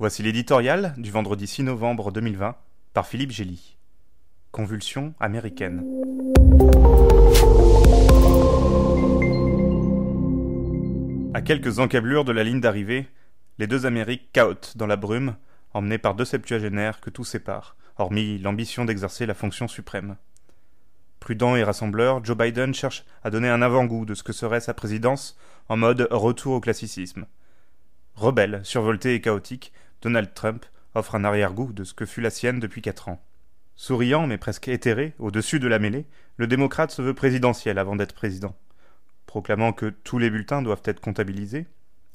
Voici l'éditorial du vendredi 6 novembre 2020 par Philippe Gély. Convulsion américaine. À quelques encablures de la ligne d'arrivée, les deux Amériques cahotent dans la brume, emmenés par deux septuagénaires que tout sépare, hormis l'ambition d'exercer la fonction suprême. Prudent et rassembleur, Joe Biden cherche à donner un avant-goût de ce que serait sa présidence en mode retour au classicisme. Rebelle, survolté et chaotique, Donald Trump offre un arrière-goût de ce que fut la sienne depuis quatre ans. Souriant mais presque éthéré, au-dessus de la mêlée, le démocrate se veut présidentiel avant d'être président. Proclamant que tous les bulletins doivent être comptabilisés,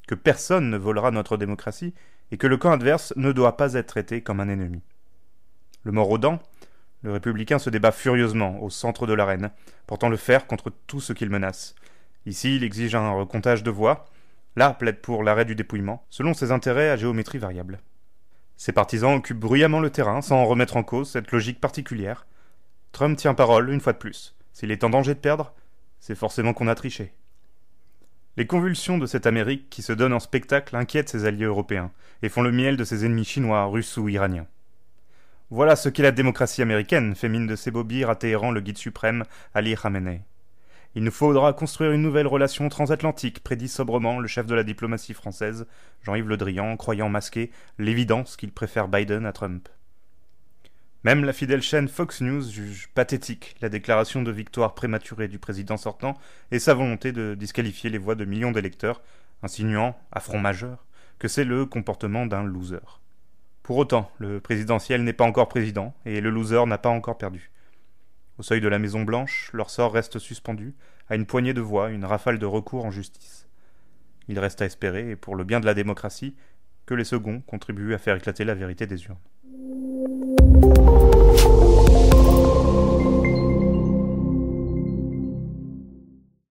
que personne ne volera notre démocratie et que le camp adverse ne doit pas être traité comme un ennemi. Le mort le républicain se débat furieusement au centre de l'arène, portant le fer contre tout ce qu'il menace. Ici, il exige un recomptage de voix, là plaide pour l'arrêt du dépouillement, selon ses intérêts à géométrie variable. Ses partisans occupent bruyamment le terrain sans remettre en cause cette logique particulière. Trump tient parole une fois de plus. S'il est en danger de perdre, c'est forcément qu'on a triché. Les convulsions de cette Amérique qui se donne en spectacle inquiètent ses alliés européens et font le miel de ses ennemis chinois, russes ou iraniens. Voilà ce qu'est la démocratie américaine, fait mine de s'ébobir à Téhéran le guide suprême, Ali Khamenei. Il nous faudra construire une nouvelle relation transatlantique, prédit sobrement le chef de la diplomatie française, Jean-Yves Le Drian, croyant masquer l'évidence qu'il préfère Biden à Trump. Même la fidèle chaîne Fox News juge pathétique la déclaration de victoire prématurée du président sortant et sa volonté de disqualifier les voix de millions d'électeurs, insinuant, à front majeur, que c'est le comportement d'un loser. Pour autant, le présidentiel n'est pas encore président, et le loser n'a pas encore perdu. Au seuil de la Maison Blanche, leur sort reste suspendu, à une poignée de voix, une rafale de recours en justice. Il reste à espérer, et pour le bien de la démocratie, que les seconds contribuent à faire éclater la vérité des urnes.